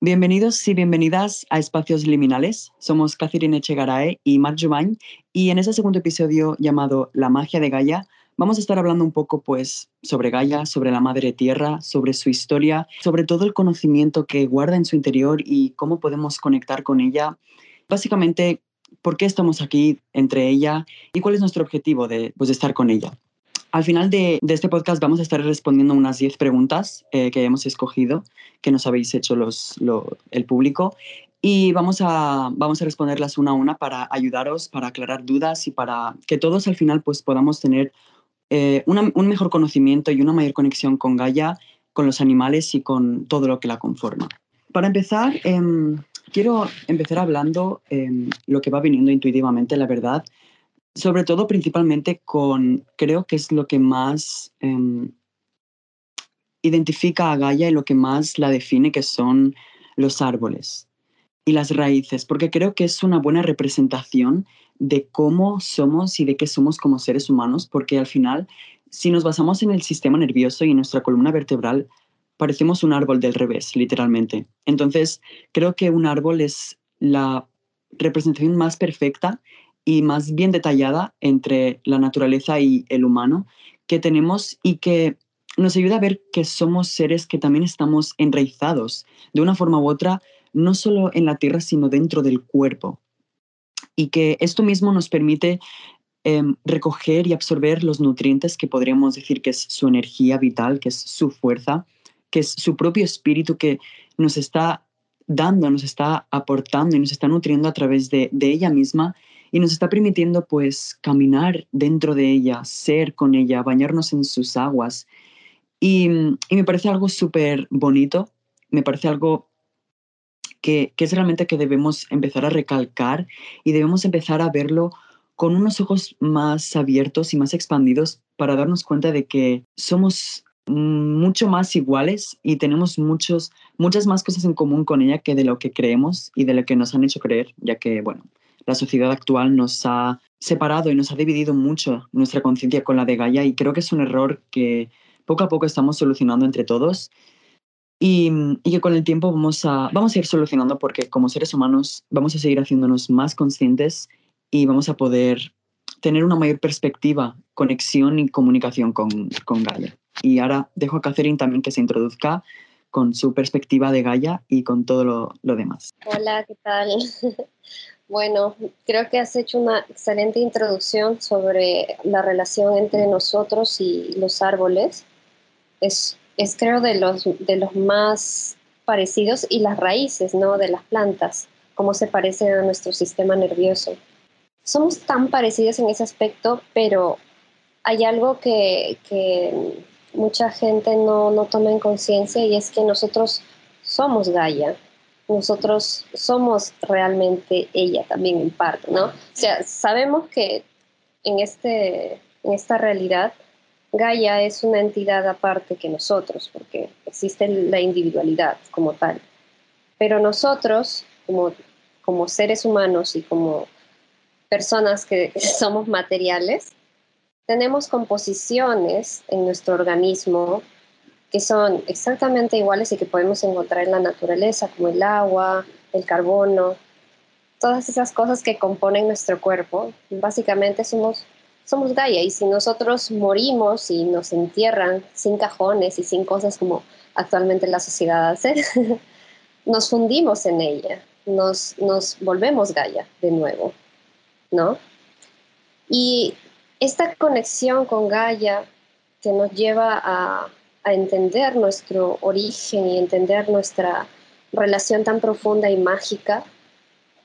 Bienvenidos y bienvenidas a Espacios Liminales. Somos Catherine Echegarae y Marc Juvain y en este segundo episodio llamado La magia de Gaia vamos a estar hablando un poco pues sobre Gaia, sobre la Madre Tierra, sobre su historia, sobre todo el conocimiento que guarda en su interior y cómo podemos conectar con ella. Básicamente, por qué estamos aquí entre ella y cuál es nuestro objetivo de, pues, de estar con ella. Al final de, este podcast vamos a estar respondiendo unas 10 preguntas eh, que hemos escogido, que nos habéis hecho los, el público, y vamos a, vamos a responderlas una a una para ayudaros, para aclarar dudas y para que todos al final pues, podamos tener eh, un mejor conocimiento y una mayor conexión con Gaia, con los animales y con todo lo que la conforma. Para empezar, em, quiero empezar hablando em, lo que va viniendo intuitivamente, la verdad, sobre todo principalmente con, creo que es lo que más em, identifica a Gaia y lo que más la define, que son los árboles y las raíces, porque creo que es una buena representación de cómo somos y de qué somos como seres humanos, porque al final, si nos basamos en el sistema nervioso y en nuestra columna vertebral, parecemos un árbol del revés, literalmente. Entonces, creo que un árbol es la representación más perfecta y más bien detallada entre la naturaleza y el humano que tenemos y que nos ayuda a ver que somos seres que también estamos enraizados de una forma u otra, no solo en la tierra, sino dentro del cuerpo. Y que esto mismo nos permite em, recoger y absorber los nutrientes que podríamos decir que es su energía vital, que es su fuerza, que es su propio espíritu que nos está dando, nos está aportando y nos está nutriendo a través de, de ella misma y nos está permitiendo pues caminar dentro de ella, ser con ella, bañarnos en sus aguas. Y, me parece algo súper bonito, me parece algo que, que, es realmente que debemos empezar a recalcar y debemos empezar a verlo con unos ojos más abiertos y más expandidos para darnos cuenta de que somos mucho más iguales y tenemos muchos, muchas más cosas en común con ella que de lo que creemos y de lo que nos han hecho creer, ya que, bueno, la sociedad actual nos ha separado y nos ha dividido mucho nuestra conciencia con la de Gaia y creo que es un error que poco a poco estamos solucionando entre todos y, que con el tiempo vamos a, vamos a ir solucionando porque como seres humanos vamos a seguir haciéndonos más conscientes y vamos a poder tener una mayor perspectiva, conexión y comunicación con, con Gaia. Y ahora dejo a Catherine también que se introduzca con su perspectiva de Gaia y con todo lo, lo demás. Hola, ¿qué tal? Bueno, creo que has hecho una excelente introducción sobre la relación entre nosotros y los árboles. Es, es creo de los, de los más parecidos y las raíces ¿no? de las plantas, cómo se parecen a nuestro sistema nervioso. Somos tan parecidos en ese aspecto, pero hay algo que, que mucha gente no, no toma en conciencia y es que nosotros somos Gaia nosotros somos realmente ella también en parte, ¿no? O sea, sabemos que en, este, en esta realidad Gaia es una entidad aparte que nosotros, porque existe la individualidad como tal. Pero nosotros, como, como seres humanos y como personas que somos materiales, tenemos composiciones en nuestro organismo que son exactamente iguales y que podemos encontrar en la naturaleza, como el agua, el carbono, todas esas cosas que componen nuestro cuerpo. Básicamente somos, somos Gaia y si nosotros morimos y nos entierran sin cajones y sin cosas como actualmente la sociedad hace, nos fundimos en ella, nos, nos volvemos Gaia de nuevo, ¿no? Y esta conexión con Gaia que nos lleva a entender nuestro origen y entender nuestra relación tan profunda y mágica,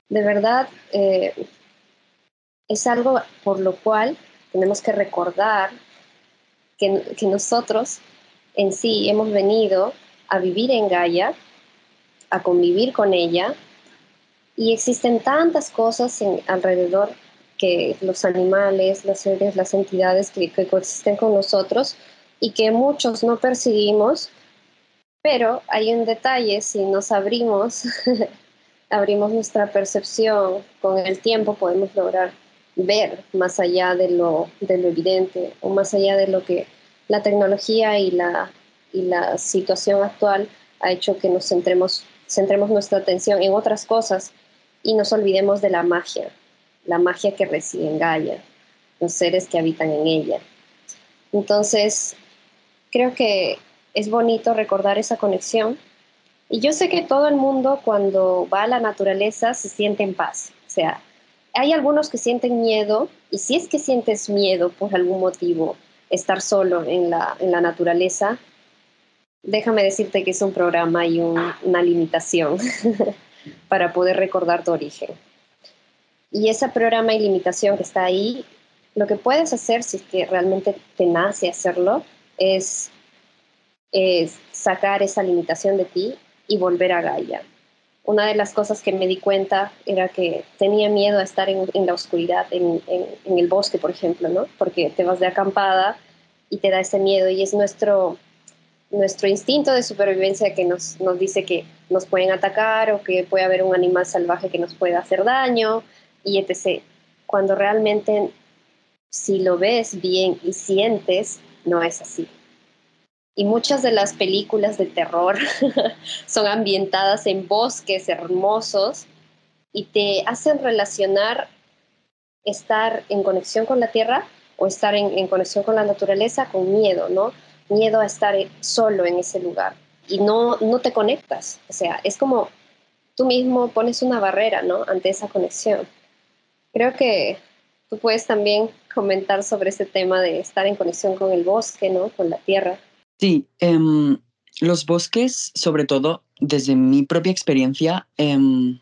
de verdad eh, es algo por lo cual tenemos que recordar que, que, nosotros en sí hemos venido a vivir en Gaia, a convivir con ella, y existen tantas cosas alrededor que los animales, las seres, las entidades que coexisten con nosotros, y que muchos no percibimos, pero hay un detalle, si nos abrimos, abrimos nuestra percepción, con el tiempo podemos lograr ver más allá de lo, de lo evidente o más allá de lo que la tecnología y la, y la situación actual ha hecho que nos centremos centremos nuestra atención en otras cosas y nos olvidemos de la magia, la magia que reside en Gaia, los seres que habitan en ella. Entonces, creo que es bonito recordar esa conexión. Y yo sé que todo el mundo cuando va a la naturaleza se siente en paz. O sea, hay algunos que sienten miedo y si es que sientes miedo por algún motivo, estar solo en la, en la naturaleza, déjame decirte que es un programa y una limitación para poder recordar tu origen. Y ese programa y limitación que está ahí, lo que puedes hacer si es que realmente te nace hacerlo es, sacar esa limitación de ti y volver a Gaia. Una de las cosas que me di cuenta era que tenía miedo a estar en, la oscuridad, en, en, el bosque, por ejemplo, ¿no? Porque te vas de acampada y te da ese miedo y es nuestro, nuestro instinto de supervivencia que nos, nos dice que nos pueden atacar o que puede haber un animal salvaje que nos pueda hacer daño y etc. Cuando realmente si lo ves bien y sientes, no es así. Y muchas de las películas de terror son ambientadas en bosques hermosos y te hacen relacionar estar en conexión con la tierra o estar en, conexión con la naturaleza con miedo, ¿no? miedo a estar solo en ese lugar y no, no te conectas. O sea, es como tú mismo pones una barrera, ¿no? Ante esa conexión. Creo que tú puedes también comentar sobre ese tema de estar en conexión con el bosque, ¿no? Con la tierra. Sí, em, los bosques, sobre todo desde mi propia experiencia, em,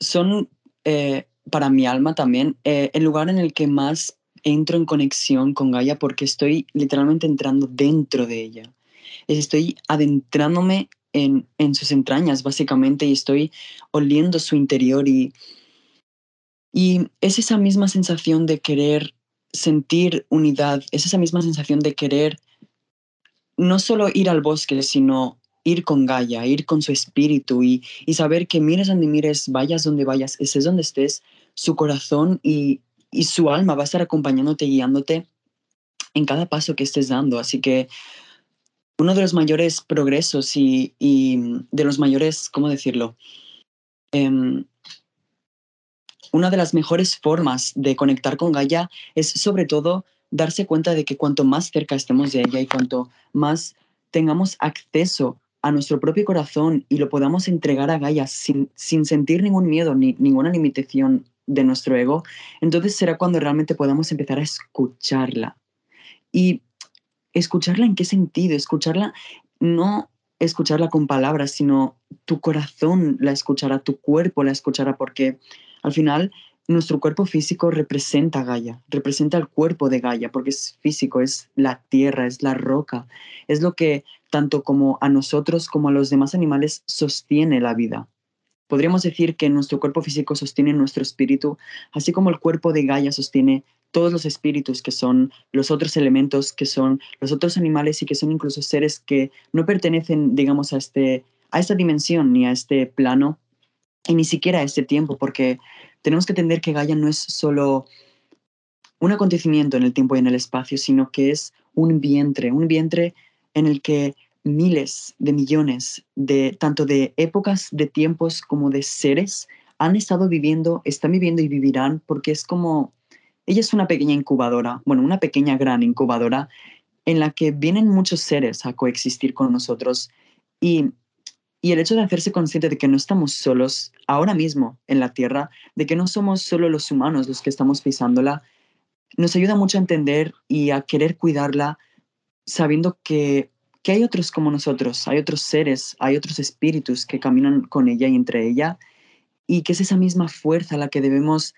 son eh, para mi alma también eh, el lugar en el que más entro en conexión con Gaia porque estoy literalmente entrando dentro de ella. Estoy adentrándome en, en sus entrañas, básicamente, y estoy oliendo su interior y, y es esa misma sensación de querer sentir unidad, es esa misma sensación de querer no solo ir al bosque, sino ir con Gaia, ir con su espíritu y, y saber que mires donde mires, vayas donde vayas, estés donde estés, su corazón y, y su alma va a estar acompañándote, guiándote en cada paso que estés dando. Así que uno de los mayores progresos y, de los mayores, ¿cómo decirlo? Em, una de las mejores formas de conectar con Gaia es sobre todo darse cuenta de que cuanto más cerca estemos de ella y cuanto más tengamos acceso a nuestro propio corazón y lo podamos entregar a Gaia sin, sin sentir ningún miedo ni ninguna limitación de nuestro ego, entonces será cuando realmente podamos empezar a escucharla. Y escucharla en qué sentido? Escucharla no escucharla con palabras, sino tu corazón la escuchará, tu cuerpo la escuchará, porque al final nuestro cuerpo físico representa a Gaia, representa el cuerpo de Gaia, porque es físico, es la tierra, es la roca, es lo que tanto como a nosotros como a los demás animales sostiene la vida. Podríamos decir que nuestro cuerpo físico sostiene nuestro espíritu, así como el cuerpo de Gaia sostiene todos los espíritus que son los otros elementos, que son los otros animales y que son incluso seres que no pertenecen, digamos, a, este, a esta dimensión ni a este plano y ni siquiera este tiempo, porque tenemos que entender que Gaia no es solo un acontecimiento en el tiempo y en el espacio, sino que es un vientre, un vientre en el que miles de millones de tanto de épocas, de tiempos como de seres han estado viviendo, están viviendo y vivirán porque es como ella es una pequeña incubadora, bueno, una pequeña gran incubadora en la que vienen muchos seres a coexistir con nosotros y y el hecho de hacerse consciente de que no estamos solos ahora mismo en la Tierra, de que no somos solo los humanos los que estamos pisándola, nos ayuda mucho a entender y a querer cuidarla, sabiendo que que hay otros como nosotros, hay otros seres, hay otros espíritus que caminan con ella y entre ella, y que es esa misma fuerza la que debemos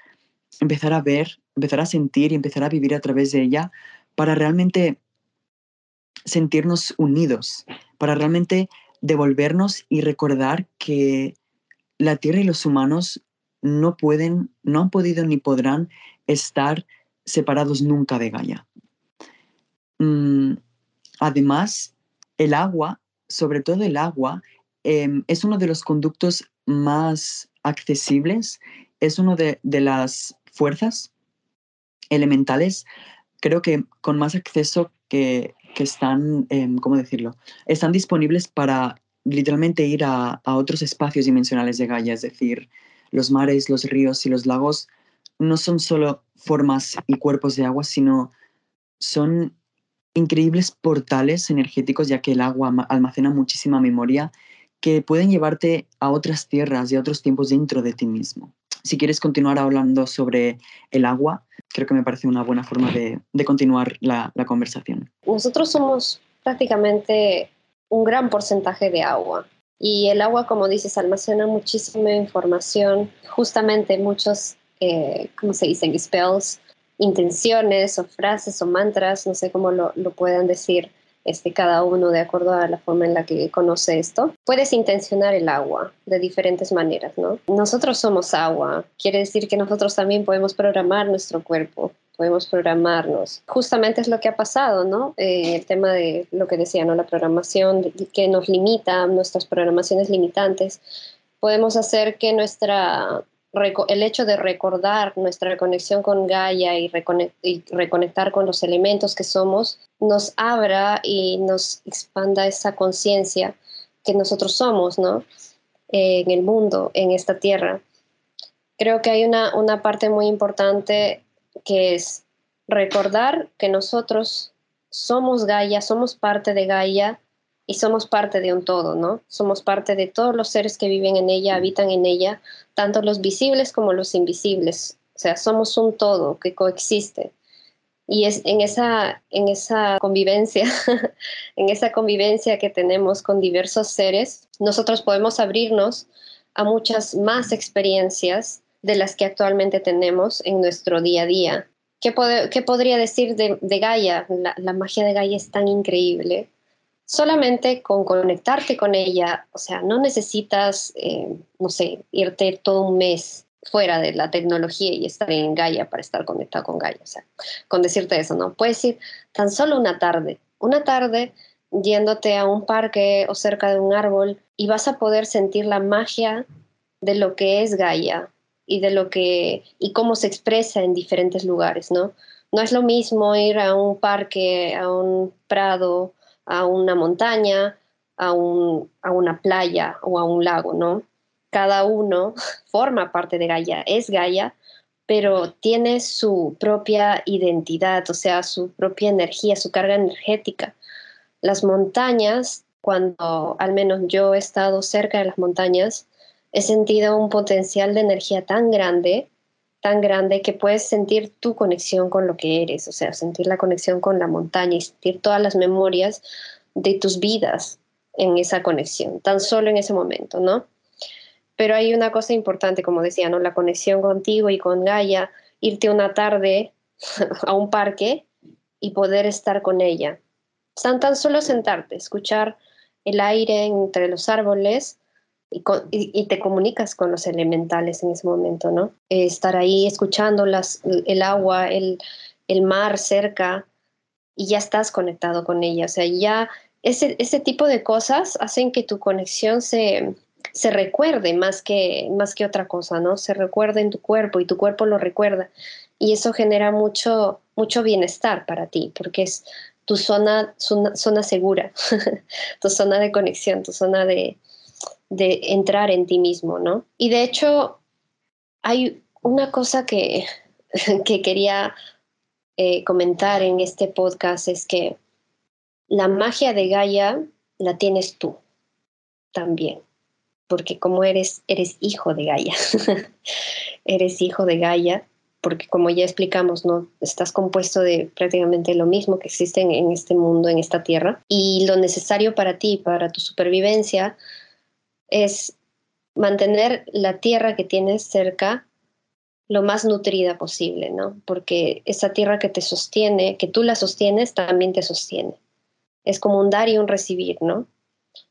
empezar a ver, empezar a sentir y empezar a vivir a través de ella para realmente sentirnos unidos, para realmente devolvernos y recordar que la Tierra y los humanos no pueden, no han podido ni podrán estar separados nunca de Gaia. Mm, además, el agua, sobre todo el agua, em, es uno de los conductos más accesibles, es una de, las fuerzas elementales, creo que con más acceso que, están, em, ¿cómo decirlo? Están disponibles para literalmente ir a, a otros espacios dimensionales de Gaia, es decir, los mares, los ríos y los lagos no son solo formas y cuerpos de agua, sino son increíbles portales energéticos, ya que el agua almacena muchísima memoria que pueden llevarte a otras tierras y a otros tiempos dentro de ti mismo. Si quieres continuar hablando sobre el agua, creo que me parece una buena forma de, continuar la, la conversación. Nosotros somos prácticamente un gran porcentaje de agua. Y el agua, como dices, almacena muchísima información, justamente muchos, eh, ¿cómo se dicen? Spells, intenciones o frases o mantras, no sé cómo lo, lo puedan decir este, cada uno de acuerdo a la forma en la que conoce esto. Puedes intencionar el agua de diferentes maneras, ¿no? Nosotros somos agua, quiere decir que nosotros también podemos programar nuestro cuerpo podemos programarnos. Justamente es lo que ha pasado, ¿no? Eh, el tema de lo que decía, ¿no? La programación que nos limita, nuestras programaciones limitantes. Podemos hacer que nuestra, el hecho de recordar nuestra conexión con Gaia y, reconectar con los elementos que somos, nos abra y nos expanda esa conciencia que nosotros somos, ¿no? en el mundo, en esta tierra. Creo que hay una, una parte muy importante que es recordar que nosotros somos Gaia, somos parte de Gaia y somos parte de un todo, ¿no? Somos parte de todos los seres que viven en ella, habitan en ella, tanto los visibles como los invisibles. O sea, somos un todo que coexiste. Y es en esa, en esa convivencia, en esa convivencia que tenemos con diversos seres, nosotros podemos abrirnos a muchas más experiencias de las que actualmente tenemos en nuestro día a día. ¿Qué, podría decir de, Gaia? La, magia de Gaia es tan increíble. Solamente con conectarte con ella, o sea, no necesitas, eh, no sé, irte todo un mes fuera de la tecnología y estar en Gaia para estar conectado con Gaia. O sea, con decirte eso, ¿no? Puedes ir tan solo una tarde, una tarde yéndote a un parque o cerca de un árbol y vas a poder sentir la magia de lo que es Gaia, y de lo que y cómo se expresa en diferentes lugares, ¿no? No es lo mismo ir a un parque, a un prado, a una montaña, a, un, a una playa o a un lago, ¿no? Cada uno forma parte de Gaia, es Gaia, pero tiene su propia identidad, o sea, su propia energía, su carga energética. Las montañas, cuando al menos yo he estado cerca de las montañas, he sentido un potencial de energía tan grande, tan grande que puedes sentir tu conexión con lo que eres, o sea, sentir la conexión con la montaña y sentir todas las memorias de tus vidas en esa conexión, tan solo en ese momento, ¿no? Pero hay una cosa importante, como decía, ¿no? La conexión contigo y con Gaia, irte una tarde a un parque y poder estar con ella. Tan, tan solo sentarte, escuchar el aire entre los árboles y, te comunicas con los elementales en ese momento, ¿no? estar ahí escuchando el agua, el, el, mar cerca y ya estás conectado con ella. O sea, ya ese, ese tipo de cosas hacen que tu conexión se, se recuerde más que, más que otra cosa, ¿no? Se recuerda en tu cuerpo y tu cuerpo lo recuerda. Y eso genera mucho, mucho bienestar para ti, porque es tu zona, zona segura, tu zona de conexión, tu zona de, de entrar en ti mismo, ¿no? Y de hecho, hay una cosa que, que quería eh, comentar en este podcast, es que la magia de Gaia la tienes tú también, porque como eres, eres hijo de Gaia, eres hijo de Gaia, porque como ya explicamos, ¿no? Estás compuesto de prácticamente lo mismo que existe en este mundo, en esta tierra, y lo necesario para ti, para tu supervivencia, es mantener la tierra que tienes cerca lo más nutrida posible, ¿no? Porque esa tierra que te sostiene, que tú la sostienes, también te sostiene. Es como un dar y un recibir, ¿no?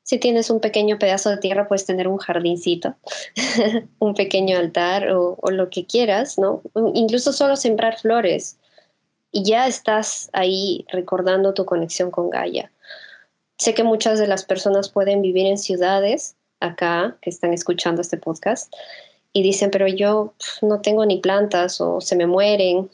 Si tienes un pequeño pedazo de tierra, puedes tener un jardincito, un pequeño altar o, lo que quieras, ¿no? Incluso solo sembrar flores y ya estás ahí recordando tu conexión con Gaia. Sé que muchas de las personas pueden vivir en ciudades acá que están escuchando este podcast y dicen, pero yo no tengo ni plantas o se me mueren.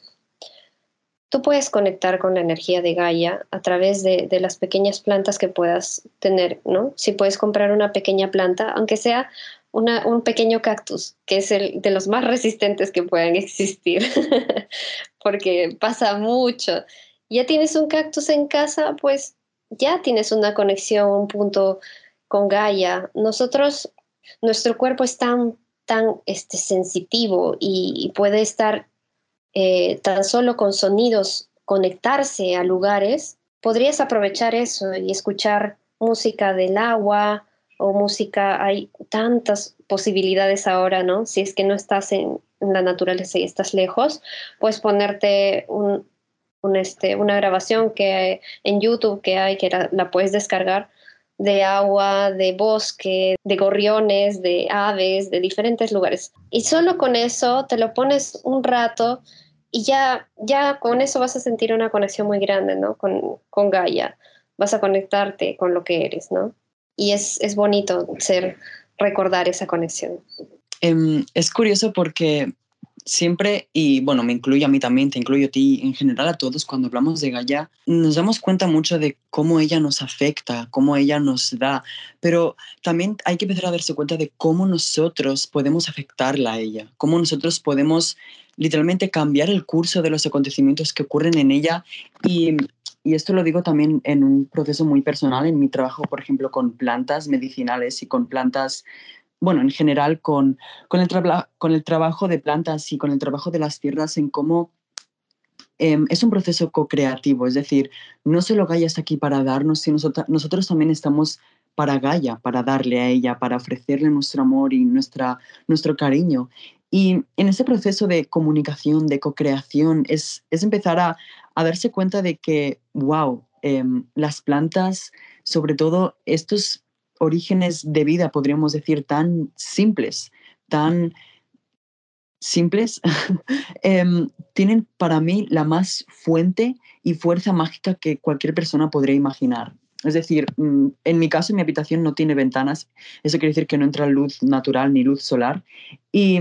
tú puedes conectar con la energía de Gaia a través de, las pequeñas plantas que puedas tener, ¿no? Si puedes comprar una pequeña planta, aunque sea un pequeño cactus, que es el de los más resistentes que puedan existir, porque pasa mucho. Ya tienes un cactus en casa, pues ya tienes una conexión, un punto con Gaia. Nosotros, nuestro cuerpo es tan, tan este, sensitivo y puede estar eh, tan solo con sonidos conectarse a lugares, podrías aprovechar eso y escuchar música del agua o música, hay tantas posibilidades ahora, ¿no? Si es que no estás en, la naturaleza y estás lejos, puedes ponerte un, este, una grabación que en YouTube que hay, que la puedes descargar, de agua, de bosque, de gorriones, de aves, de diferentes lugares. Y solo con eso te lo pones un rato y ya, ya con eso vas a sentir una conexión muy grande, ¿no? Con, con Gaia. Vas a conectarte con lo que eres, ¿no? Y es, es bonito ser, recordar esa conexión. Em, es curioso porque siempre, y bueno, me incluye a mí también, te incluyo a ti, en general a todos, cuando hablamos de Gaia, nos damos cuenta mucho de cómo ella nos afecta, cómo ella nos da, pero también hay que empezar a darse cuenta de cómo nosotros podemos afectarla a ella, cómo nosotros podemos literalmente cambiar el curso de los acontecimientos que ocurren en ella y esto lo digo también en un proceso muy personal, en mi trabajo, por ejemplo, con plantas medicinales y con plantas bueno, en general con, con, el con el trabajo de plantas y con el trabajo de las tierras en cómo em, es un proceso co-creativo, es decir, no solo Gaia está aquí para darnos, sino nosotros, también estamos para Gaia, para darle a ella, para ofrecerle nuestro amor y nuestra, nuestro cariño. Y en ese proceso de comunicación, de co-creación, es, es empezar a, darse cuenta de que, wow, em, las plantas, sobre todo estos orígenes de vida, podríamos decir, tan simples, tan simples, em, tienen para mí la más fuente y fuerza mágica que cualquier persona podría imaginar. Es decir, mm, en mi caso, mi habitación no tiene ventanas. Eso quiere decir que no entra luz natural ni luz solar. Y,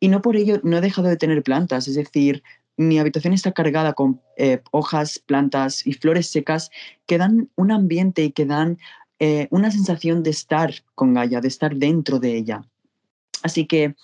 y no por ello no he dejado de tener plantas. Es decir, mi habitación está cargada con eh, hojas, plantas y flores secas que dan un ambiente y que dan eh, una sensación de estar con Gaia, de estar dentro de ella. Así que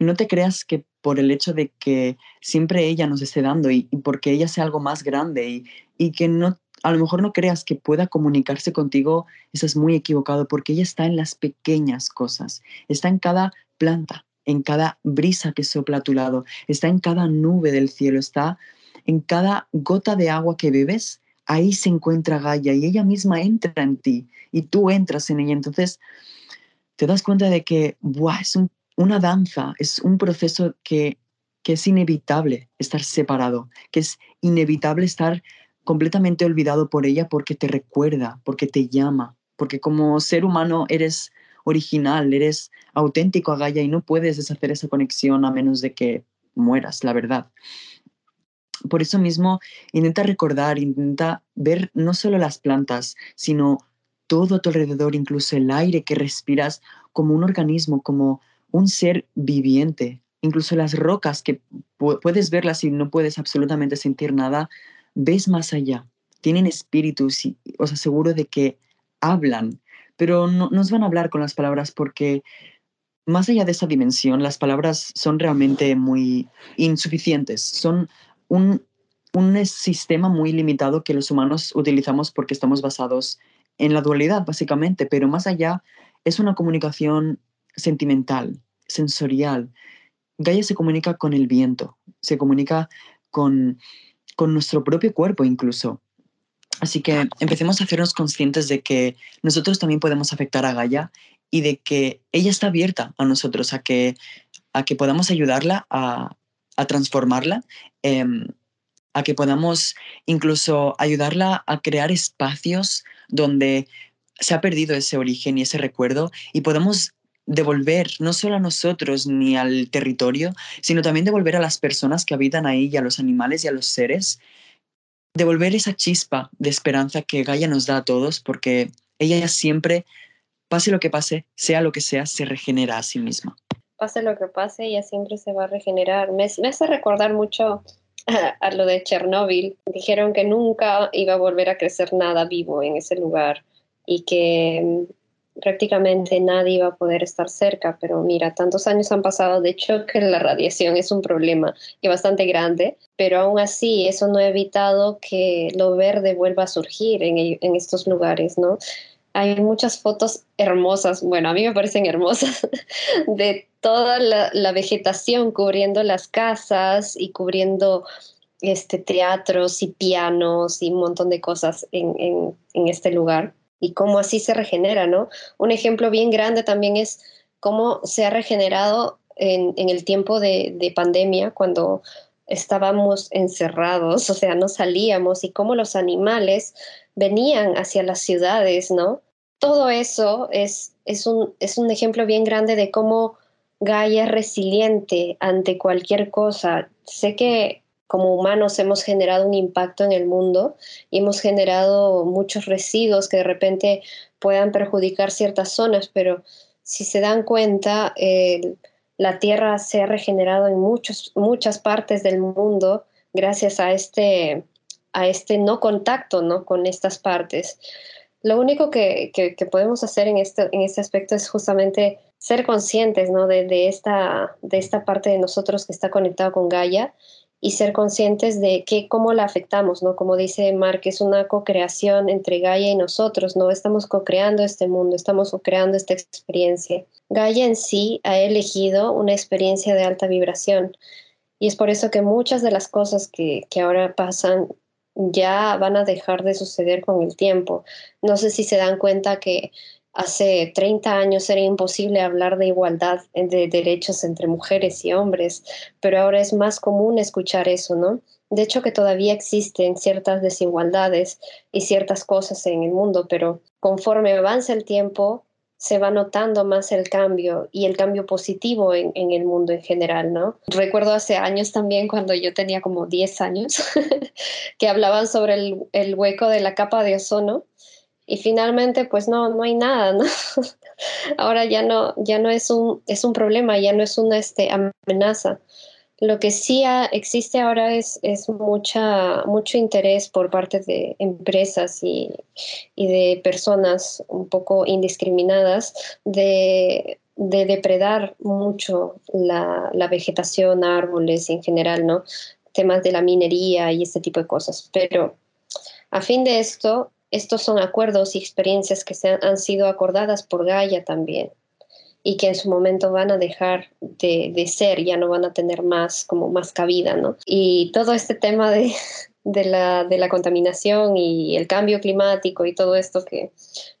no te creas que por el hecho de que siempre ella nos esté dando y, porque ella sea algo más grande y, y, que no, a lo mejor no creas que pueda comunicarse contigo, estás muy equivocado porque ella está en las pequeñas cosas, está en cada planta, en cada brisa que sopla a tu lado, está en cada nube del cielo, está en cada gota de agua que bebes ahí se encuentra Gaia y ella misma entra en ti y tú entras en ella. Entonces, te das cuenta de que es una danza, es un proceso que, que es inevitable estar separado, que es inevitable estar completamente olvidado por ella porque te recuerda, porque te llama, porque como ser humano eres original, eres auténtico a Gaia y no puedes deshacer esa conexión a menos de que mueras, la verdad. Por eso mismo, intenta recordar, intenta ver no solo las plantas, sino todo a tu alrededor, incluso el aire que respiras, como un organismo, como un ser viviente. Incluso las rocas que puedes verlas y no puedes absolutamente sentir nada, ves más allá. Tienen espíritus y os aseguro de que hablan, pero no nos van a hablar con las palabras porque más allá de esa dimensión, las palabras son realmente muy insuficientes, son un, sistema muy limitado que los humanos utilizamos porque estamos basados en la dualidad, básicamente, pero más allá es una comunicación sentimental, sensorial. Gaia se comunica con el viento, se comunica con, con nuestro propio cuerpo incluso. Así que empecemos a hacernos conscientes de que nosotros también podemos afectar a Gaia y de que ella está abierta a nosotros, a que, a que podamos ayudarla a, a transformarla, em, a que podamos incluso ayudarla a crear espacios donde se ha perdido ese origen y ese recuerdo y podemos devolver no solo a nosotros ni al territorio, sino también devolver a las personas que habitan ahí a los animales y a los seres, devolver esa chispa de esperanza que Gaia nos da a todos, porque ella siempre, pase lo que pase, sea lo que sea, se regenera a sí misma pase lo que pase, ella siempre se va a regenerar. Me, hace recordar mucho a, lo de Chernóbil, dijeron que nunca iba a volver a crecer nada vivo en ese lugar y que mm, prácticamente nadie iba a poder estar cerca, pero mira, tantos años han pasado, de hecho que la radiación es un problema y bastante grande, pero aún así eso no ha evitado que lo verde vuelva a surgir en, en estos lugares, ¿no? hay muchas fotos hermosas, bueno, a mí me parecen hermosas, de toda la, vegetación cubriendo las casas y cubriendo este, teatros y pianos y un montón de cosas en, este lugar y cómo así se regenera, ¿no? Un ejemplo bien grande también es cómo se ha regenerado en, el tiempo de, de pandemia, cuando estábamos encerrados, o sea, no salíamos y cómo los animales venían hacia las ciudades, ¿no? Todo eso es, es, un, es un ejemplo bien grande de cómo Gaia es resiliente ante cualquier cosa. Sé que como humanos hemos generado un impacto en el mundo y hemos generado muchos residuos que de repente puedan perjudicar ciertas zonas, pero si se dan cuenta, la Tierra se ha regenerado en muchos, muchas partes del mundo gracias a este, a este no contacto ¿no? con estas partes. Lo único que, podemos hacer en este, en este aspecto es justamente ser conscientes ¿no? de, esta, de esta parte de nosotros que está conectado con Gaia y ser conscientes de que, cómo la afectamos, ¿no? Como dice Mark, es una co-creación entre Gaia y nosotros, ¿no? Estamos co-creando este mundo, estamos co-creando esta experiencia. Gaia en sí ha elegido una experiencia de alta vibración y es por eso que muchas de las cosas que, que ahora pasan ya van a dejar de suceder con el tiempo. No sé si se dan cuenta que hace 30 años era imposible hablar de igualdad de derechos entre mujeres y hombres, pero ahora es más común escuchar eso, ¿no? De hecho que todavía existen ciertas desigualdades y ciertas cosas en el mundo, pero conforme avanza el tiempo, se va notando más el cambio y el cambio positivo en, el mundo en general, ¿no? Recuerdo hace años también, cuando yo tenía como 10 años, que hablaban sobre el, el, hueco de la capa de ozono y finalmente pues no, no hay nada, ¿no? Ahora ya no, ya no es un, es un problema, ya no es una este, amenaza. Lo que sí existe ahora es, es mucha, mucho interés por parte de empresas y, de personas un poco indiscriminadas de, depredar mucho la, la, vegetación, árboles en general, ¿no? Temas de la minería y este tipo de cosas. Pero a fin de esto, estos son acuerdos y experiencias que se han sido acordadas por Gaia también y que en su momento van a dejar de, ser, ya no van a tener más, como más cabida, ¿no? Y todo este tema de, la, de la contaminación y el cambio climático y todo esto que,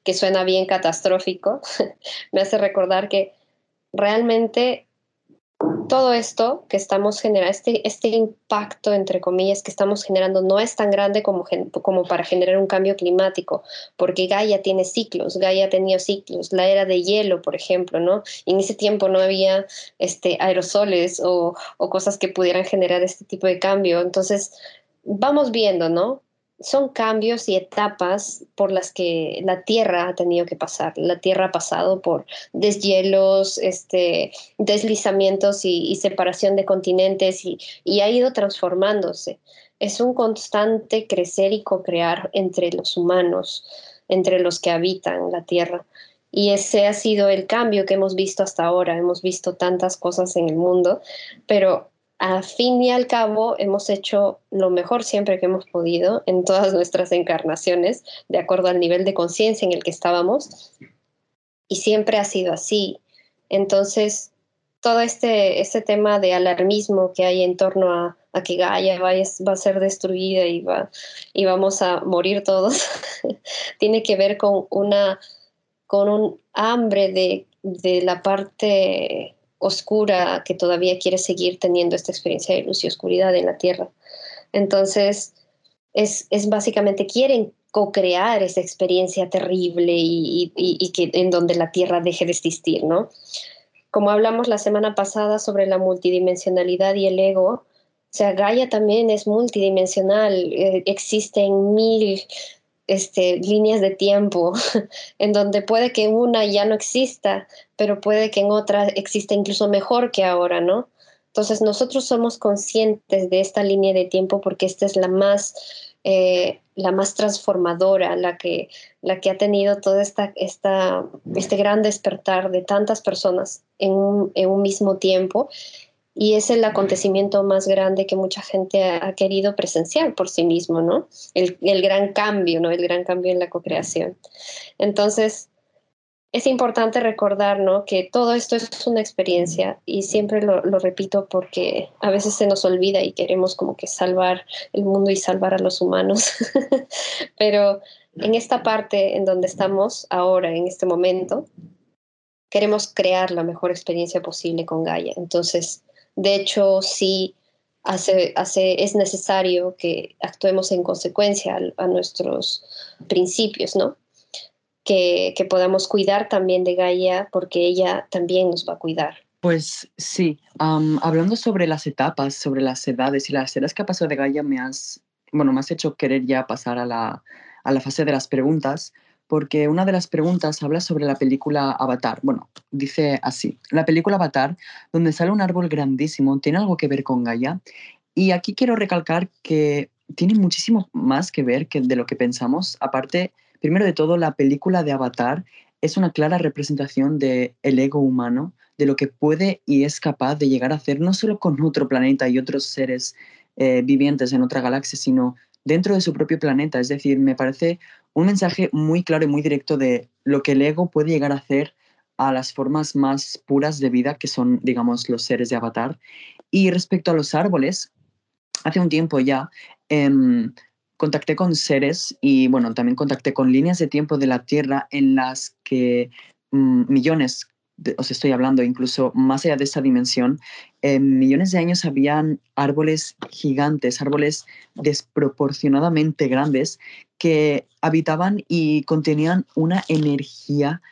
que suena bien catastrófico, me hace recordar que realmente todo esto que estamos generando, este, este impacto, entre comillas, que estamos generando no es tan grande como, como para generar un cambio climático, porque Gaia tiene ciclos, Gaia ha tenido ciclos, la era de hielo, por ejemplo, ¿no? Y en ese tiempo no había este, aerosoles o, o cosas que pudieran generar este tipo de cambio. Entonces, vamos viendo, ¿no? Son cambios y etapas por las que la Tierra ha tenido que pasar. La Tierra ha pasado por deshielos, este, deslizamientos y, separación de continentes y, y, ha ido transformándose. Es un constante crecer y co-crear entre los humanos, entre los que habitan la Tierra. Y ese ha sido el cambio que hemos visto hasta ahora. Hemos visto tantas cosas en el mundo, pero a fin y al cabo hemos hecho lo mejor siempre que hemos podido en todas nuestras encarnaciones, de acuerdo al nivel de conciencia en el que estábamos, y siempre ha sido así. Entonces, todo este, este tema de alarmismo que hay en torno a, que Gaia va, va, a ser destruida y, va, y vamos a morir todos, tiene que ver con, una, con un hambre de, de la parte oscura que todavía quiere seguir teniendo esta experiencia de luz y oscuridad en la Tierra. Entonces, es, básicamente, quieren co-crear esa experiencia terrible y, que en donde la Tierra deje de existir, ¿no? Como hablamos la semana pasada sobre la multidimensionalidad y el ego, o sea, Gaia también es multidimensional, eh, existen mil este, líneas de tiempo, en donde puede que una ya no exista, pero puede que en otra exista incluso mejor que ahora, ¿no? Entonces nosotros somos conscientes de esta línea de tiempo porque esta es la más, eh, la más transformadora, la que, la que ha tenido todo esta, esta, este gran despertar de tantas personas en un, en un mismo tiempo y es el acontecimiento más grande que mucha gente ha, querido presenciar por sí mismo, ¿no? El, el, gran cambio, ¿no? El gran cambio en la co-creación. Entonces, es importante recordar, ¿no? Que todo esto es una experiencia y siempre lo, lo, repito porque a veces se nos olvida y queremos como que salvar el mundo y salvar a los humanos. Pero en esta parte en donde estamos ahora, en este momento, queremos crear la mejor experiencia posible con Gaia. Entonces, de hecho, sí hace, hace, es necesario que actuemos en consecuencia a, nuestros principios, ¿no? Que, que, podamos cuidar también de Gaia porque ella también nos va a cuidar. Pues sí, hablando sobre las etapas, sobre las edades y las edades que ha pasado de Gaia, me has, bueno, me has hecho querer ya pasar a la, a la fase de las preguntas, porque una de las preguntas habla sobre la película Avatar. Bueno, dice así, la película Avatar, donde sale un árbol grandísimo, tiene algo que ver con Gaia. Y aquí quiero recalcar que tiene muchísimo más que ver que de lo que pensamos. Aparte, primero de todo, la película de Avatar es una clara representación del el ego humano, de lo que puede y es capaz de llegar a hacer, no solo con otro planeta y otros seres eh, vivientes en otra galaxia, sino dentro de su propio planeta. Es decir, me parece un mensaje muy claro y muy directo de lo que el ego puede llegar a hacer a las formas más puras de vida que son, digamos, los seres de avatar. Y respecto a los árboles, hace un tiempo ya em, contacté con seres y, bueno, también contacté con líneas de tiempo de la Tierra en las que mm, millones, os estoy hablando incluso más allá de esta dimensión, en millones de años habían árboles gigantes, árboles desproporcionadamente grandes que habitaban y contenían una energía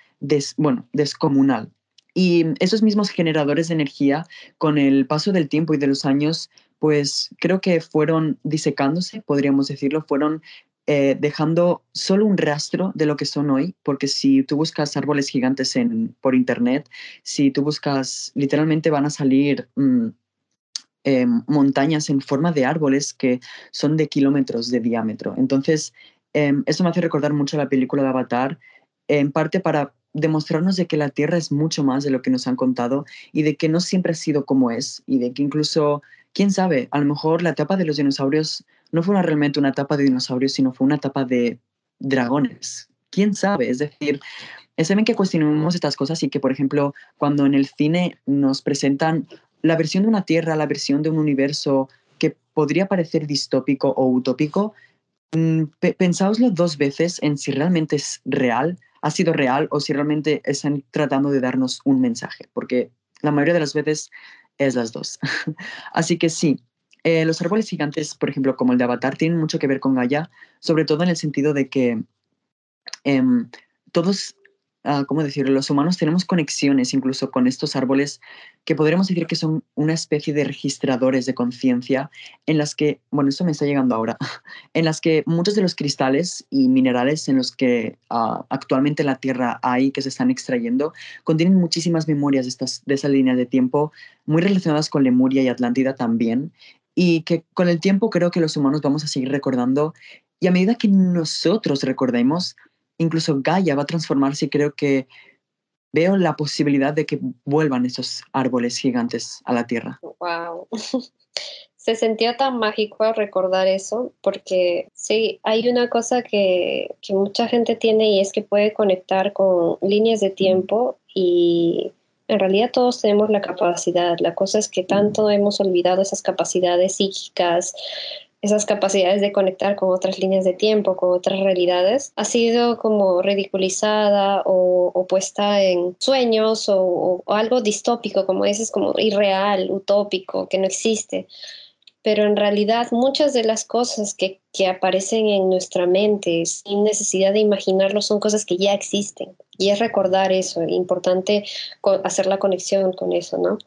bueno, descomunal. Y esos mismos generadores de energía, con el paso del tiempo y de los años, pues creo que fueron disecándose, podríamos decirlo, fueron eh, dejando solo un rastro de lo que son hoy, porque si tú buscas árboles gigantes en, por internet, si tú buscas, literalmente van a salir mm, eh, montañas en forma de árboles que son de kilómetros de diámetro. Entonces, eh, eso me hace recordar mucho la película de Avatar, en parte para demostrarnos de que la Tierra es mucho más de lo que nos han contado y de que no siempre ha sido como es y de que incluso, quién sabe, a lo mejor la etapa de los dinosaurios no fue realmente una etapa de dinosaurios, sino fue una etapa de dragones. ¿Quién sabe? Es decir, es bien que cuestionemos estas cosas y que, por ejemplo, cuando en el cine nos presentan la versión de una Tierra, la versión de un universo que podría parecer distópico o utópico, mm, pensáoslo dos veces en si realmente es real, ha sido real o si realmente están tratando de darnos un mensaje, porque la mayoría de las veces es las dos. Así que sí, eh, los árboles gigantes, por ejemplo, como el de Avatar, tienen mucho que ver con Gaia, sobre todo en el sentido de que em, todos, uh, ¿cómo decirlo? Los humanos tenemos conexiones incluso con estos árboles que podríamos decir que son una especie de registradores de conciencia en las que, bueno, esto me está llegando ahora, en las que muchos de los cristales y minerales en los que uh, actualmente la Tierra hay, que se están extrayendo, contienen muchísimas memorias de, estas, de esa línea de tiempo, muy relacionadas con Lemuria y Atlántida también, y que con el tiempo creo que los humanos vamos a seguir recordando y a medida que nosotros recordemos, incluso Gaia va a transformarse y creo que veo la posibilidad de que vuelvan esos árboles gigantes a la tierra. Wow. Se sentía tan mágico recordar eso, porque sí, hay una cosa que, que mucha gente tiene y es que puede conectar con líneas de tiempo y en realidad todos tenemos la capacidad. La cosa es que tanto hemos olvidado esas capacidades psíquicas, esas capacidades de conectar con otras líneas de tiempo, con otras realidades, ha sido como ridiculizada o, puesta en sueños o, o, algo distópico, como dices, como irreal, utópico, que no existe pero en realidad muchas de las cosas que, que, aparecen en nuestra mente sin necesidad de imaginarlo son cosas que ya existen. Y es recordar eso, es importante hacer la conexión con eso, ¿no?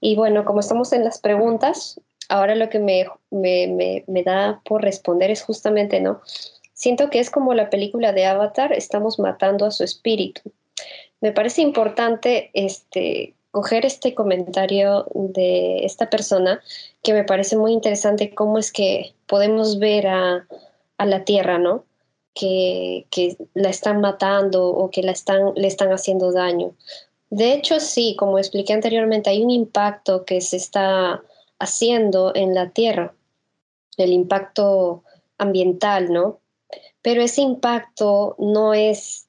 Y bueno, como estamos en las preguntas, ahora lo que me, me, me, me da por responder es justamente, ¿no? Siento que es como la película de Avatar, estamos matando a su espíritu. Me parece importante este, coger este comentario de esta persona que me parece muy interesante cómo es que podemos ver a, la Tierra, ¿no? Que, la están matando o que la están, le están haciendo daño. De hecho, sí, como expliqué anteriormente, hay un impacto que se está haciendo en la Tierra, el impacto ambiental, ¿no? Pero ese impacto no es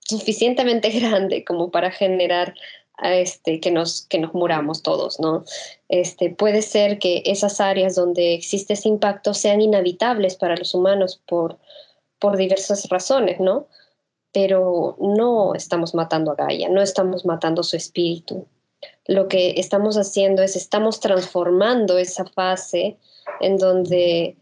suficientemente grande como para generar este, que, nos, que nos muramos todos, ¿no? Este, puede ser que esas áreas donde existe ese impacto sean inhabitables para los humanos por, por diversas razones, ¿no? Pero no estamos matando a Gaia, no estamos matando su espíritu. Lo que estamos haciendo es, estamos transformando esa fase en donde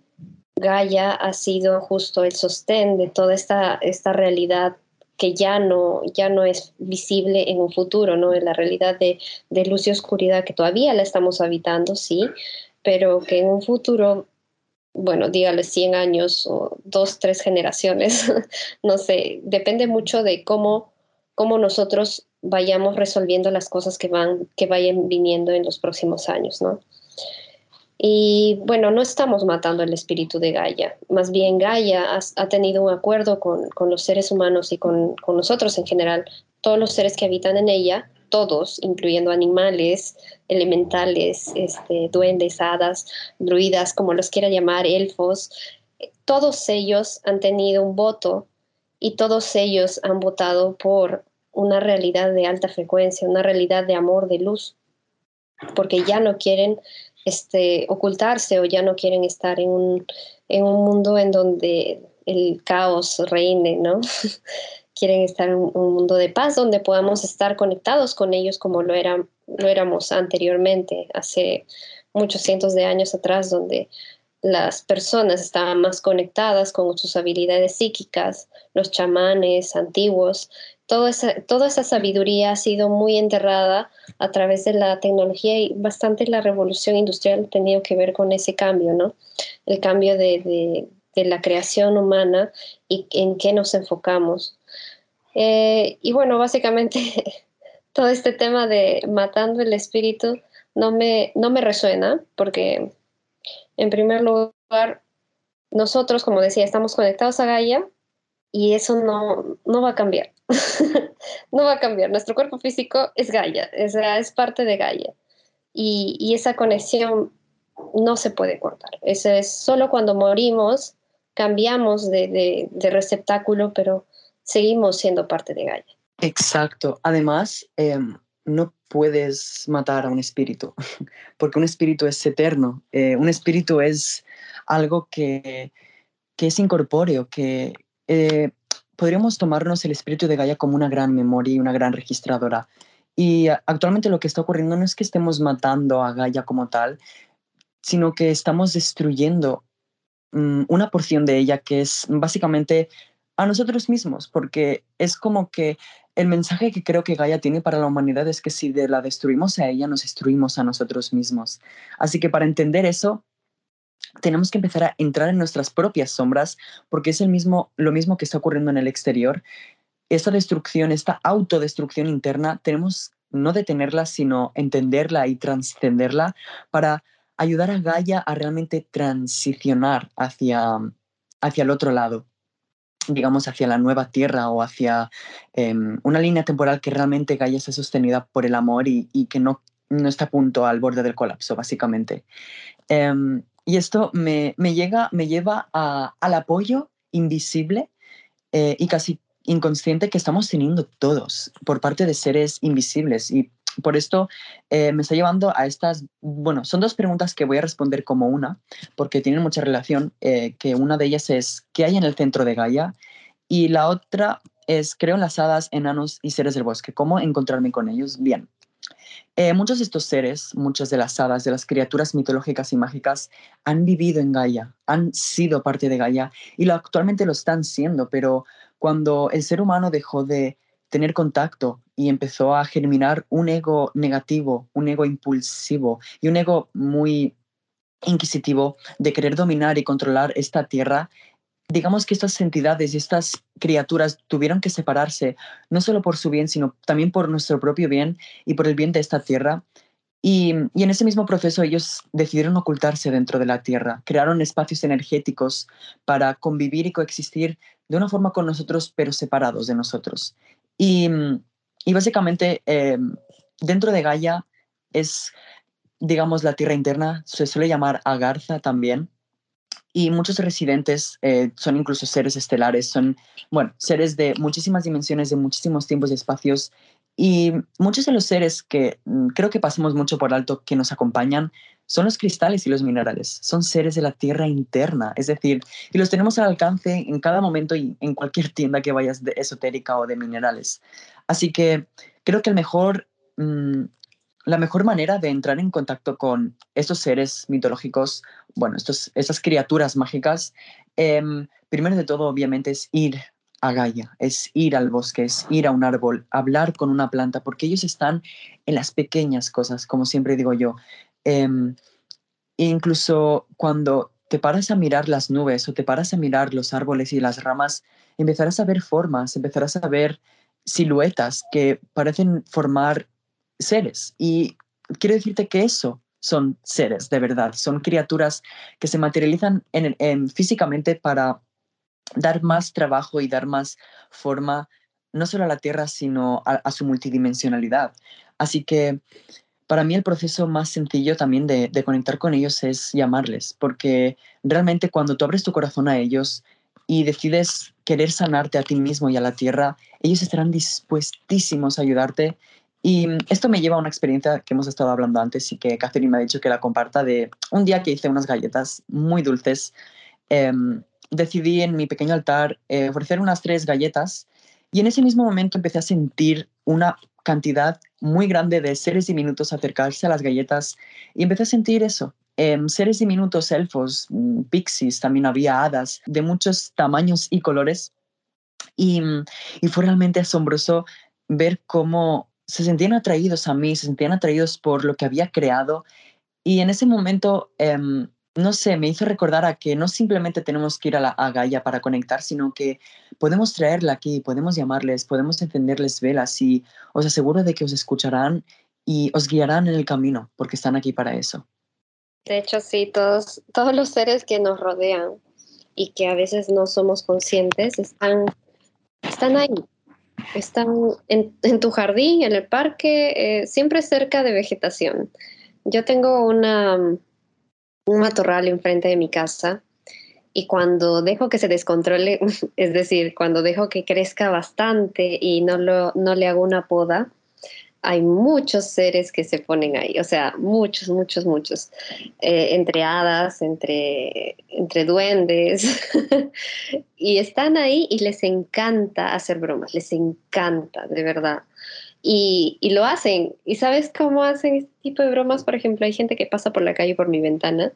Gaia ha sido justo el sostén de toda esta, esta realidad que ya no, ya no es visible en un futuro, ¿no? En la realidad de, de luz y oscuridad que todavía la estamos habitando, sí, pero que en un futuro, bueno, dígale 100 años o dos, tres generaciones, no sé, depende mucho de cómo, cómo nosotros vayamos resolviendo las cosas que, van, que vayan viniendo en los próximos años, ¿no? Y bueno, no estamos matando el espíritu de Gaia, más bien Gaia ha, tenido un acuerdo con, los seres humanos y con, nosotros en general, todos los seres que habitan en ella, todos, incluyendo animales, elementales, este, duendes, hadas, druidas, como los quiera llamar, elfos, todos ellos han tenido un voto y todos ellos han votado por una realidad de alta frecuencia, una realidad de amor, de luz, porque ya no quieren este, ocultarse o ya no quieren estar en un, en un mundo en donde el caos reine, ¿no? quieren estar en un mundo de paz donde podamos estar conectados con ellos como lo, era, lo éramos anteriormente, hace muchos cientos de años atrás, donde las personas estaban más conectadas con sus habilidades psíquicas, los chamanes antiguos toda esa, sabiduría ha sido muy enterrada a través de la tecnología y bastante la revolución industrial ha tenido que ver con ese cambio, ¿no? El cambio de, la creación humana y en qué nos enfocamos. Eh, y bueno, básicamente todo este tema de matando el espíritu no me, no me resuena porque, en primer lugar, nosotros, como decía, estamos conectados a Gaia y eso no, no va a cambiar. no va a cambiar. Nuestro cuerpo físico es Gaia, es, parte de Gaia. Y, esa conexión no se puede cortar. Eso es solo cuando morimos cambiamos de, receptáculo, pero seguimos siendo parte de Gaia. Exacto. Además, em, no puedes matar a un espíritu, porque un espíritu es eterno. Eh, un espíritu es algo que, que es incorpóreo, que eh, podríamos tomarnos el espíritu de Gaia como una gran memoria y una gran registradora. Y actualmente lo que está ocurriendo no es que estemos matando a Gaia como tal, sino que estamos destruyendo mm, una porción de ella que es básicamente a nosotros mismos, porque es como que el mensaje que creo que Gaia tiene para la humanidad es que si de la destruimos a ella, nos destruimos a nosotros mismos. Así que para entender eso, tenemos que empezar a entrar en nuestras propias sombras porque es el mismo, lo mismo que está ocurriendo en el exterior. Esta destrucción, esta autodestrucción interna, tenemos no detenerla, sino entenderla y trascenderla para ayudar a Gaia a realmente transicionar hacia, hacia el otro lado, digamos, hacia la nueva tierra o hacia em, una línea temporal que realmente Gaia sea sostenida por el amor y, que no, no está a punto al borde del colapso, básicamente. Em, y esto me, llega, me lleva al apoyo invisible eh, y casi inconsciente que estamos teniendo todos por parte de seres invisibles. Y por esto eh, me está llevando a estas, bueno, son dos preguntas que voy a responder como una, porque tienen mucha relación, eh, que una de ellas es, ¿qué hay en el centro de Gaia? Y la otra es, creo en las hadas, enanos y seres del bosque, ¿cómo encontrarme con ellos? Bien. Eh, muchos de estos seres, muchas de las hadas, de las criaturas mitológicas y mágicas, han vivido en Gaia, han sido parte de Gaia y actualmente lo están siendo, pero cuando el ser humano dejó de tener contacto y empezó a germinar un ego negativo, un ego impulsivo y un ego muy inquisitivo de querer dominar y controlar esta tierra, digamos que estas entidades y estas criaturas tuvieron que separarse, no solo por su bien, sino también por nuestro propio bien y por el bien de esta tierra. Y, y, en ese mismo proceso ellos decidieron ocultarse dentro de la Tierra, crearon espacios energéticos para convivir y coexistir de una forma con nosotros, pero separados de nosotros. Y, y básicamente eh, dentro de Gaia es, digamos, la Tierra interna, se suele llamar Agartha también, y muchos residentes eh, son incluso seres estelares, son, bueno, seres de muchísimas dimensiones, de muchísimos tiempos y espacios. Y muchos de los seres que mm, creo que pasamos mucho por alto que nos acompañan son los cristales y los minerales. Son seres de la tierra interna, es decir, y los tenemos al alcance en cada momento y en cualquier tienda que vayas de esotérica o de minerales. Así que creo que el mejor, mm, la mejor manera de entrar en contacto con estos seres mitológicos, bueno, estos, estas criaturas mágicas, em, primero de todo, obviamente, es ir a Gaia, es ir al bosque, es ir a un árbol, hablar con una planta, porque ellos están en las pequeñas cosas, como siempre digo yo. Em, incluso cuando te paras a mirar las nubes o te paras a mirar los árboles y las ramas, empezarás a ver formas, empezarás a ver siluetas que parecen formar seres. Y quiero decirte que eso son seres de verdad, son criaturas que se materializan en, físicamente para dar más trabajo y dar más forma no solo a la Tierra, sino a, su multidimensionalidad. Así que para mí el proceso más sencillo también de, de, conectar con ellos es llamarles, porque realmente cuando tú abres tu corazón a ellos y decides querer sanarte a ti mismo y a la Tierra, ellos estarán dispuestísimos a ayudarte y esto me lleva a una experiencia que hemos estado hablando antes y que Catherine me ha dicho que la comparta de un día que hice unas galletas muy dulces. Em, decidí en mi pequeño altar eh, ofrecer unas tres galletas y en ese mismo momento empecé a sentir una cantidad muy grande de seres diminutos acercarse a las galletas y empecé a sentir eso. Em, seres diminutos, elfos, mm, pixies, también había hadas de muchos tamaños y colores. Y, y fue realmente asombroso ver cómo se sentían atraídos a mí, se sentían atraídos por lo que había creado. Y en ese momento, em, no sé, me hizo recordar a que no simplemente tenemos que ir a, la, a Gaia para conectar, sino que podemos traerla aquí, podemos llamarles, podemos encenderles velas y os aseguro de que os escucharán y os guiarán en el camino, porque están aquí para eso. De hecho, sí, todos, todos los seres que nos rodean y que a veces no somos conscientes están, están ahí, están en, tu jardín, en el parque, eh, siempre cerca de vegetación. Yo tengo una, un matorral enfrente de mi casa y cuando dejo que se descontrole, es decir, cuando dejo que crezca bastante y no, lo, no le hago una poda, hay muchos seres que se ponen ahí, o sea, muchos, muchos, muchos, eh, entre hadas, entre, entre duendes, y están ahí y les encanta hacer bromas, les encanta, de verdad. Y, y, lo hacen. ¿Y sabes cómo hacen este tipo de bromas? Por ejemplo, hay gente que pasa por la calle por mi ventana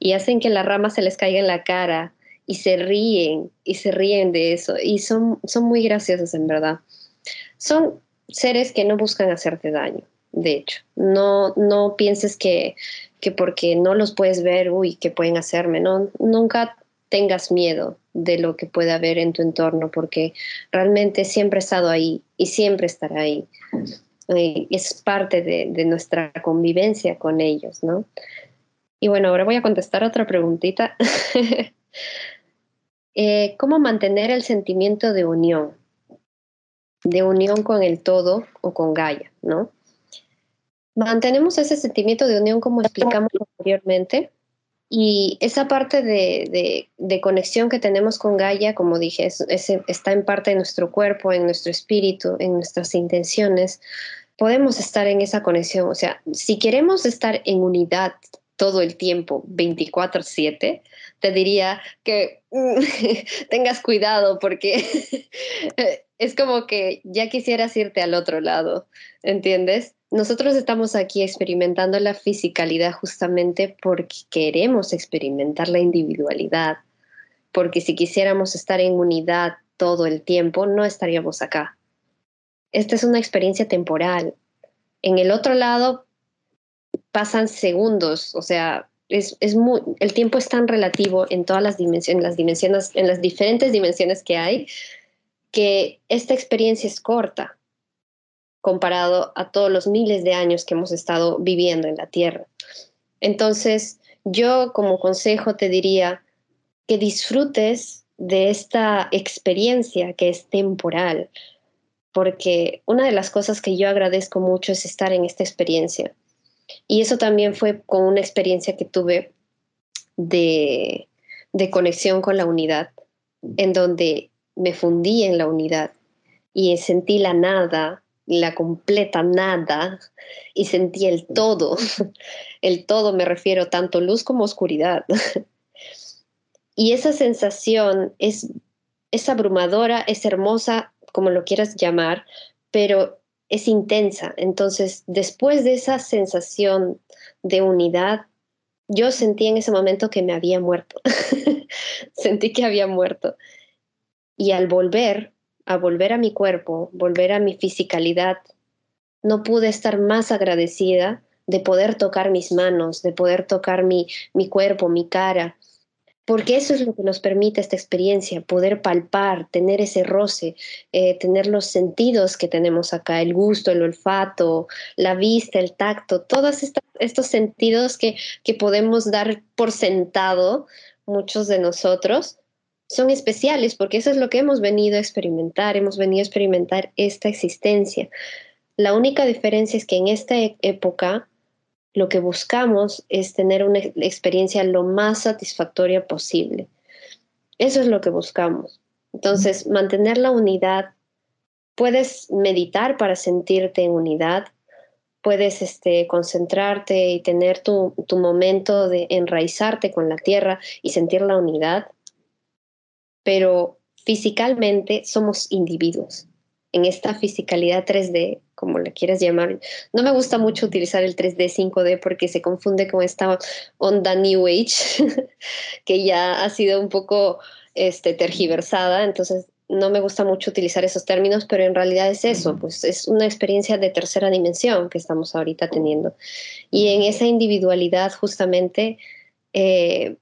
y hacen que la rama se les caiga en la cara y se ríen y se ríen de eso y son, son muy graciosos en verdad. Son seres que no buscan hacerte daño, de hecho. No, no pienses que, que porque no los puedes ver, uy, que pueden hacerme, no, nunca tengas miedo de lo que pueda haber en tu entorno, porque realmente siempre he estado ahí y siempre estará ahí. es parte de, nuestra convivencia con ellos, ¿no? Y bueno, ahora voy a contestar otra preguntita. Eh, ¿Cómo mantener el sentimiento de unión? De unión con el todo o con Gaia, ¿no? Mantenemos ese sentimiento de unión como explicamos anteriormente y esa parte de, conexión que tenemos con Gaia, como dije, está en parte de nuestro cuerpo, en nuestro espíritu, en nuestras intenciones. Podemos estar en esa conexión, o sea, si queremos estar en unidad todo el tiempo, 24/7, te diría que tengas cuidado porque es como que ya quisieras irte al otro lado, ¿entiendes? Nosotros estamos aquí experimentando la fisicalidad justamente porque queremos experimentar la individualidad, porque si quisiéramos estar en unidad todo el tiempo, no estaríamos acá. Esta es una experiencia temporal. En el otro lado pasan segundos, o sea, es, es muy, el tiempo es tan relativo en todas las dimensiones, las dimensiones, en las diferentes dimensiones que hay, que esta experiencia es corta comparado a todos los miles de años que hemos estado viviendo en la Tierra. Entonces, yo como consejo te diría que disfrutes de esta experiencia que es temporal, porque una de las cosas que yo agradezco mucho es estar en esta experiencia. Y eso también fue con una experiencia que tuve de, de conexión con la unidad, en donde me fundí en la unidad y sentí la nada, la completa nada, y sentí el todo. El todo me refiero tanto luz como oscuridad. Y esa sensación es, es abrumadora, es hermosa, como lo quieras llamar, pero es intensa. Entonces, después de esa sensación de unidad, yo sentí en ese momento que me había muerto. sentí que había muerto. Y al volver, a volver a mi cuerpo, volver a mi fisicalidad, no pude estar más agradecida de poder tocar mis manos, de poder tocar mi, mi cuerpo, mi cara, porque eso es lo que nos permite esta experiencia, poder palpar, tener ese roce, eh, tener los sentidos que tenemos acá, el gusto, el olfato, la vista, el tacto, todos estos sentidos que, que podemos dar por sentado muchos de nosotros son especiales porque eso es lo que hemos venido a experimentar, hemos venido a experimentar esta existencia. La única diferencia es que en esta e-, época lo que buscamos es tener una experiencia lo más satisfactoria posible. Eso es lo que buscamos. Entonces, mantener la unidad, puedes meditar para sentirte en unidad, puedes este, concentrarte y tener tu, tu momento de enraizarte con la tierra y sentir la unidad, pero físicamente somos individuos en esta fisicalidad 3D, como le quieras llamar. No me gusta mucho utilizar el 3D, 5D porque se confunde con esta onda New Age, que ya ha sido un poco este, tergiversada, entonces no me gusta mucho utilizar esos términos, pero en realidad es eso, pues es una experiencia de tercera dimensión que estamos ahorita teniendo. Y en esa individualidad justamente... Eh,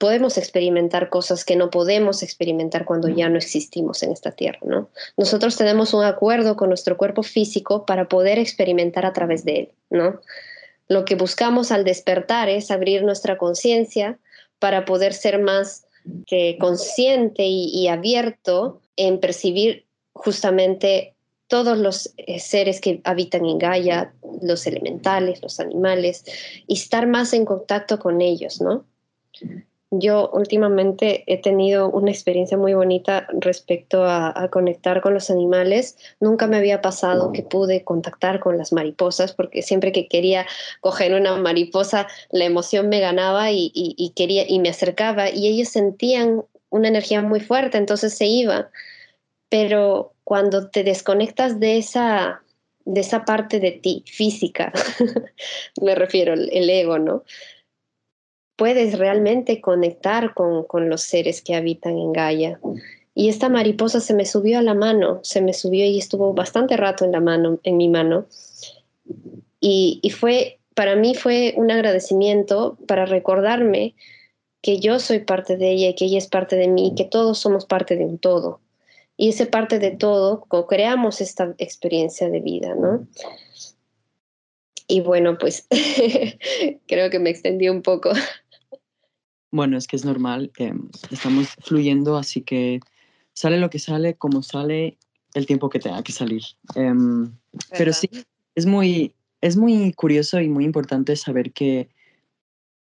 podemos experimentar cosas que no podemos experimentar cuando ya no existimos en esta tierra, ¿no? Nosotros tenemos un acuerdo con nuestro cuerpo físico para poder experimentar a través de él, ¿no? Lo que buscamos al despertar es abrir nuestra conciencia para poder ser más consciente y, abierto en percibir justamente todos los eh, seres que habitan en Gaia, los elementales, los animales, y estar más en contacto con ellos, ¿no? Yo últimamente he tenido una experiencia muy bonita respecto a, conectar con los animales. Nunca me había pasado que pude contactar con las mariposas, porque siempre que quería coger una mariposa, la emoción me ganaba y, quería, y me acercaba, y ellos sentían una energía muy fuerte, entonces se iba. Pero cuando te desconectas de esa, de esa parte de ti, física, me refiero, el ego, ¿no? Puedes realmente conectar con, los seres que habitan en Gaia. Y esta mariposa se me subió a la mano, se me subió y estuvo bastante rato en la mano, en mi mano. Y, fue, para mí fue un agradecimiento para recordarme que yo soy parte de ella y que ella es parte de mí, que todos somos parte de un todo. Y ese parte de todo, creamos esta experiencia de vida, ¿no? Y bueno, pues creo que me extendí un poco. Bueno, es que es normal, em, estamos fluyendo, así que sale lo que sale, como sale el tiempo que tenga que salir. Em, pero sí, es muy, es muy curioso y muy importante saber que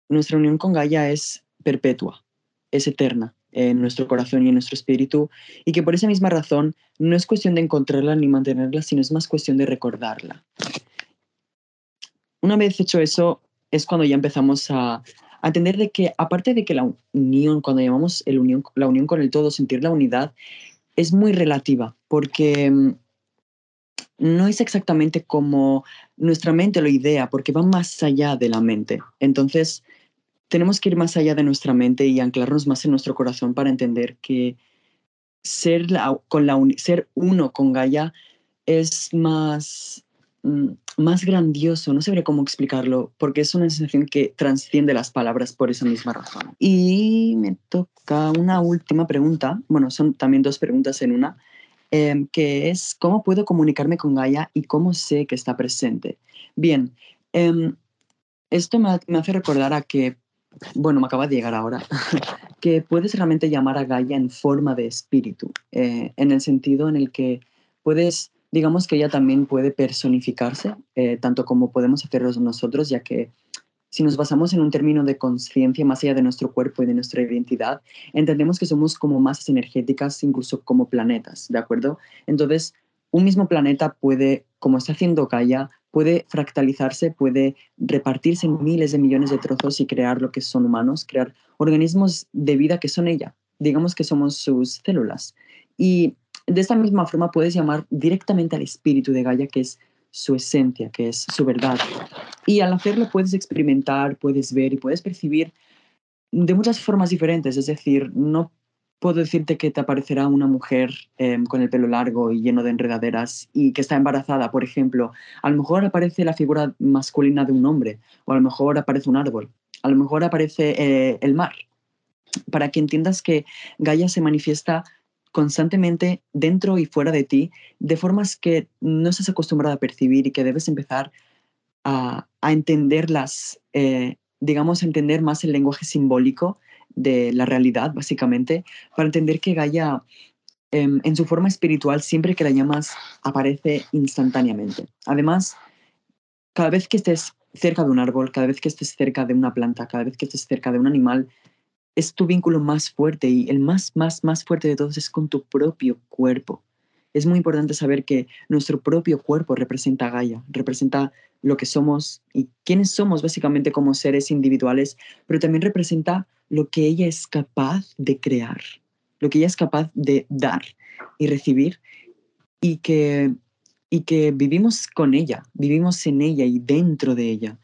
nuestra unión con Gaia es perpetua, es eterna en nuestro corazón y en nuestro espíritu, y que por esa misma razón no es cuestión de encontrarla ni mantenerla, sino es más cuestión de recordarla. Una vez hecho eso, es cuando ya empezamos a, entender de que aparte de que la unión, cuando llamamos el unión, la unión con el todo, sentir la unidad, es muy relativa, porque mm, no es exactamente como nuestra mente lo idea, porque va más allá de la mente. Entonces, tenemos que ir más allá de nuestra mente y anclarnos más en nuestro corazón para entender que ser, con la ser uno con Gaia es más más grandioso, no sabría cómo explicarlo, porque es una sensación que transciende las palabras por esa misma razón. Y me toca una última pregunta, bueno, son también dos preguntas en una, em, que es cómo puedo comunicarme con Gaia y cómo sé que está presente. Bien, em, esto me, hace recordar a que, bueno, me acaba de llegar ahora, que puedes realmente llamar a Gaia en forma de espíritu, eh, en el sentido en el que puedes digamos que ella también puede personificarse, eh, tanto como podemos hacerlo nosotros, ya que si nos basamos en un término de conciencia más allá de nuestro cuerpo y de nuestra identidad, entendemos que somos como masas energéticas, incluso como planetas, ¿de acuerdo? Entonces, un mismo planeta puede, como está haciendo Gaia, puede fractalizarse, puede repartirse en miles de millones de trozos y crear lo que son humanos, crear organismos de vida que son ella. Digamos que somos sus células. Y de esta misma forma puedes llamar directamente al espíritu de Gaia, que es su esencia, que es su verdad. Y al hacerlo puedes experimentar, puedes ver y puedes percibir de muchas formas diferentes. Es decir, no puedo decirte que te aparecerá una mujer em, con el pelo largo y lleno de enredaderas y que está embarazada, por ejemplo. A lo mejor aparece la figura masculina de un hombre, o a lo mejor aparece un árbol, a lo mejor aparece eh, el mar. Para que entiendas que Gaia se manifiesta constantemente dentro y fuera de ti de formas que no estás acostumbrado a percibir y que debes empezar a, entenderlas, eh, digamos, a entender más el lenguaje simbólico de la realidad, básicamente, para entender que Gaia, em, en su forma espiritual, siempre que la llamas, aparece instantáneamente. Además, cada vez que estés cerca de un árbol, cada vez que estés cerca de una planta, cada vez que estés cerca de un animal, es tu vínculo más fuerte y el más, más, más fuerte de todos es con tu propio cuerpo. Es muy importante saber que nuestro propio cuerpo representa a Gaia, representa lo que somos y quiénes somos básicamente como seres individuales, pero también representa lo que ella es capaz de crear, lo que ella es capaz de dar y recibir y que, y que vivimos con ella, vivimos en ella y dentro de ella.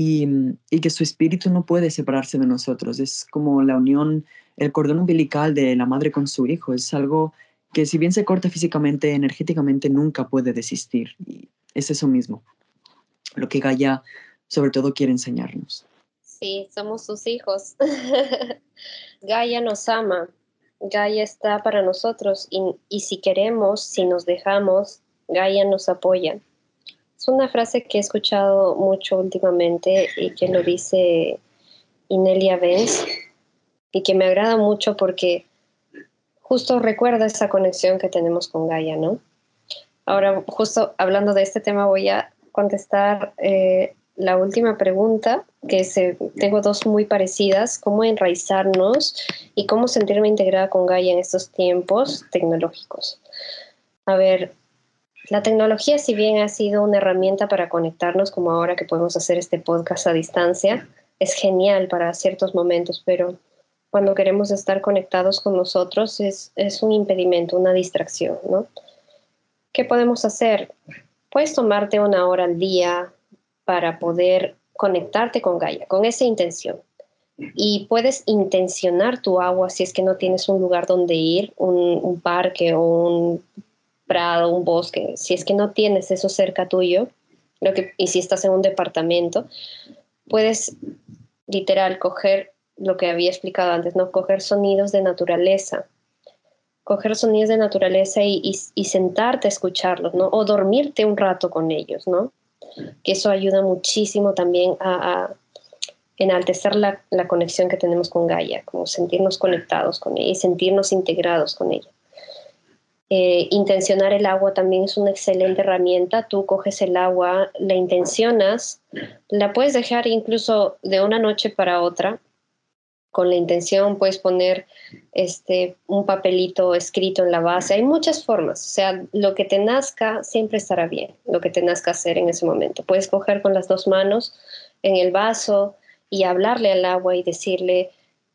Mm, y, que su espíritu no puede separarse de nosotros. Es como la unión, el cordón umbilical de la madre con su hijo. Es algo que si bien se corta físicamente, energéticamente nunca puede desistir. Y es eso mismo, lo que Gaia sobre todo quiere enseñarnos. Sí, somos sus hijos. Gaia nos ama, Gaia está para nosotros y, y si queremos, si nos dejamos, Gaia nos apoya. Es una frase que he escuchado mucho últimamente y que lo dice Inelia Benz y que me agrada mucho porque justo recuerda esa conexión que tenemos con Gaia, ¿no? Ahora, justo hablando de este tema, voy a contestar eh, la última pregunta, que se, tengo dos muy parecidas, cómo enraizarnos y cómo sentirme integrada con Gaia en estos tiempos tecnológicos. A ver, la tecnología, si bien ha sido una herramienta para conectarnos, como ahora que podemos hacer este podcast a distancia, es genial para ciertos momentos, pero cuando queremos estar conectados con nosotros es, un impedimento, una distracción, ¿no? ¿Qué podemos hacer? Puedes tomarte una hora al día para poder conectarte con Gaia, con esa intención. Y puedes intencionar tu agua si es que no tienes un lugar donde ir, un, un parque o un prado, un bosque, si es que no tienes eso cerca tuyo, lo que, y si estás en un departamento, puedes literal coger lo que había explicado antes, ¿no? Coger sonidos de naturaleza, coger sonidos de naturaleza y, sentarte a escucharlos, ¿no? O dormirte un rato con ellos, ¿no? Que eso ayuda muchísimo también a, enaltecer la, la, conexión que tenemos con Gaia, como sentirnos conectados con ella y sentirnos integrados con ella. Eh, intencionar el agua también es una excelente herramienta. Tú coges el agua, la intencionas, la puedes dejar incluso de una noche para otra. Con la intención puedes poner este, un papelito escrito en la base. Hay muchas formas. O sea, lo que te nazca siempre estará bien, lo que te nazca hacer en ese momento. Puedes coger con las dos manos en el vaso y hablarle al agua y decirle,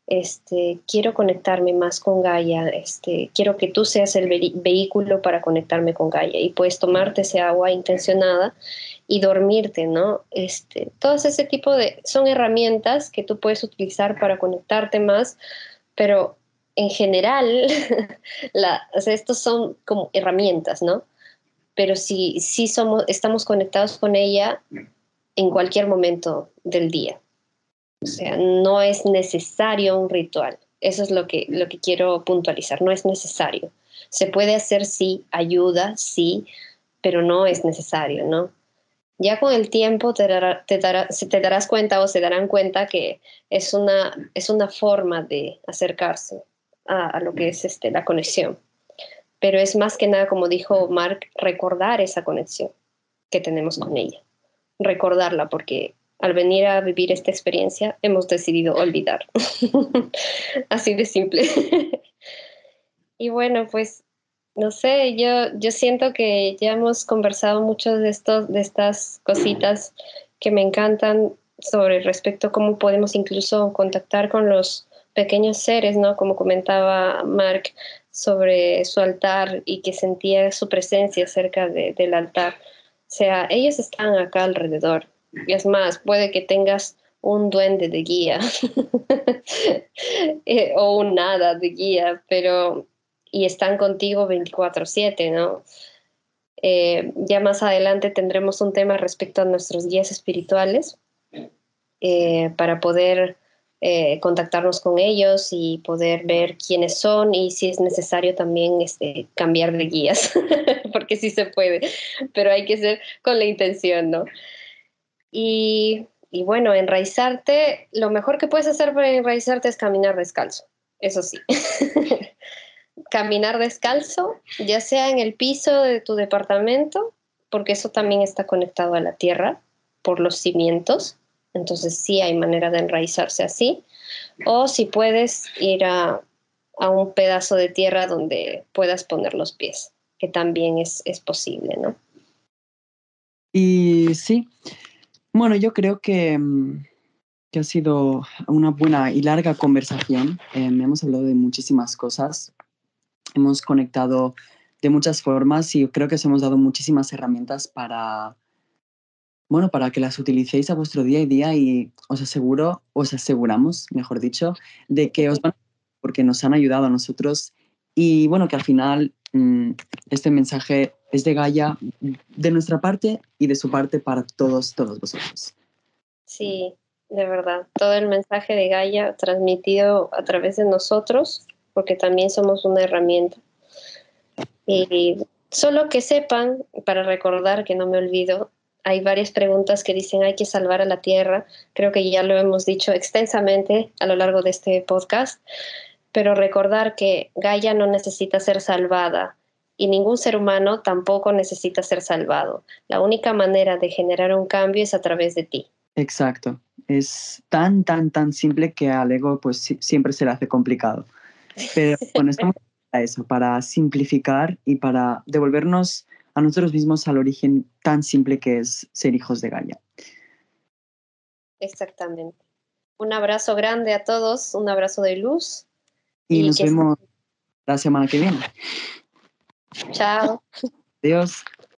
este, quiero conectarme más con Gaia, este, quiero que tú seas el vehículo para conectarme con Gaia y puedes tomarte ese agua intencionada y dormirte, ¿no? Este, todo ese tipo de, son herramientas que tú puedes utilizar para conectarte más, pero en general, la, estos son como herramientas, ¿no? pero sí, sí somos, estamos conectados con ella en cualquier momento del día. O sea, no es necesario un ritual. Eso es lo que, lo que quiero puntualizar, no es necesario. Se puede hacer, sí, ayuda, sí, pero no es necesario, ¿no? Ya con el tiempo te, te, te darás cuenta o se darán cuenta que es una, es una forma de acercarse a, a lo que es este, la conexión. Pero es más que nada, como dijo Mark, recordar esa conexión que tenemos con ella. Recordarla porque al venir a vivir esta experiencia hemos decidido olvidar. Así de simple. y bueno, pues no sé, yo, yo siento que ya hemos conversado mucho de, estos, de estas cositas que me encantan sobre respecto a cómo podemos incluso contactar con los pequeños seres, ¿no? Como comentaba Mark sobre su altar y que sentía su presencia cerca del altar. O sea, ellos están acá alrededor es más, puede que tengas un duende de guía eh, o un nada de guía, pero y están contigo 24/7, ¿no? Eh, ya más adelante tendremos un tema respecto a nuestros guías espirituales eh, para poder contactarnos con ellos y poder ver quiénes son y si es necesario también este, cambiar de guías, porque sí se puede, pero hay que ser con la intención, ¿no? Y, bueno, enraizarte, lo mejor que puedes hacer para enraizarte es caminar descalzo, eso sí. caminar descalzo, ya sea en el piso de tu departamento, porque eso también está conectado a la tierra por los cimientos, entonces sí hay manera de enraizarse así, o si puedes ir a, un pedazo de tierra donde puedas poner los pies, que también es, es posible, ¿no? Y sí, bueno, yo creo que, mm, que ha sido una buena y larga conversación. Em, hemos hablado de muchísimas cosas. Hemos conectado de muchas formas y creo que os hemos dado muchísimas herramientas para, bueno, para que las utilicéis a vuestro día a día y os aseguro, os aseguramos, mejor dicho, de que os van porque nos han ayudado a nosotros y bueno, que al final mm, este mensaje es de Gaia de nuestra parte y de su parte para todos, todos vosotros. Sí, de verdad. Todo el mensaje de Gaia transmitido a través de nosotros, porque también somos una herramienta. Y solo que sepan, para recordar que no me olvido, hay varias preguntas que dicen hay que salvar a la Tierra. Creo que ya lo hemos dicho extensamente a lo largo de este podcast, pero recordar que Gaia no necesita ser salvada y ningún ser humano tampoco necesita ser salvado. La única manera de generar un cambio es a través de ti. Exacto. Es tan, tan, tan simple que al ego pues siempre se le hace complicado. Pero bueno, estamos para eso, para simplificar y para devolvernos a nosotros mismos al origen tan simple que es ser hijos de Gaia. Exactamente. Un abrazo grande a todos, un abrazo de luz. Y, nos vemos la semana que viene. Chao. Adiós.